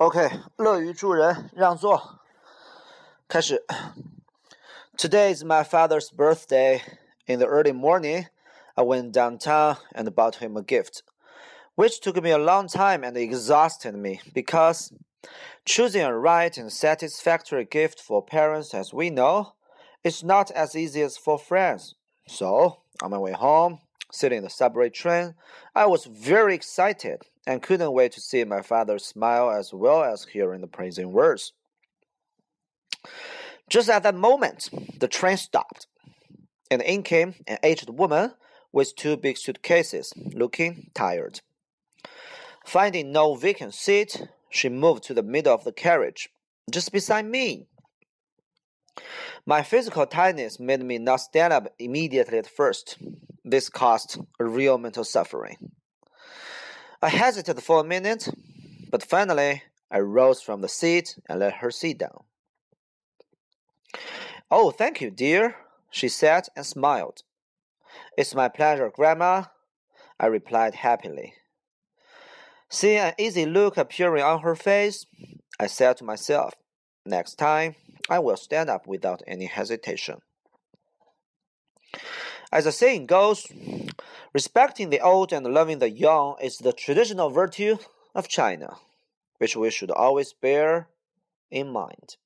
OK，乐于助人，让座。开始。Today is my father's birthday. In the early morning, I went downtown and bought him a gift, which took me a long time and exhausted me because choosing a right and satisfactory gift for parents, as we know, is not as easy as for friends. So, on my way home, sitting in the subway train, I was very excited and couldn't wait to see my father smile as well as hearing the praising words. Just at that moment, the train stopped, and in came an aged woman with two big suitcases, looking tired. Finding no vacant seat, she moved to the middle of the carriage, just beside me. My physical tightness made me not stand up immediately at first. This caused a real mental suffering. I hesitated for a minute, but finally I rose from the seat and let her sit down. Oh, thank you, dear, she said and smiled. It's my pleasure, Grandma, I replied happily. Seeing an easy look appearing on her face, I said to myself, Next time, I will stand up without any hesitation. As the saying goes, respecting the old and loving the young is the traditional virtue of China, which we should always bear in mind.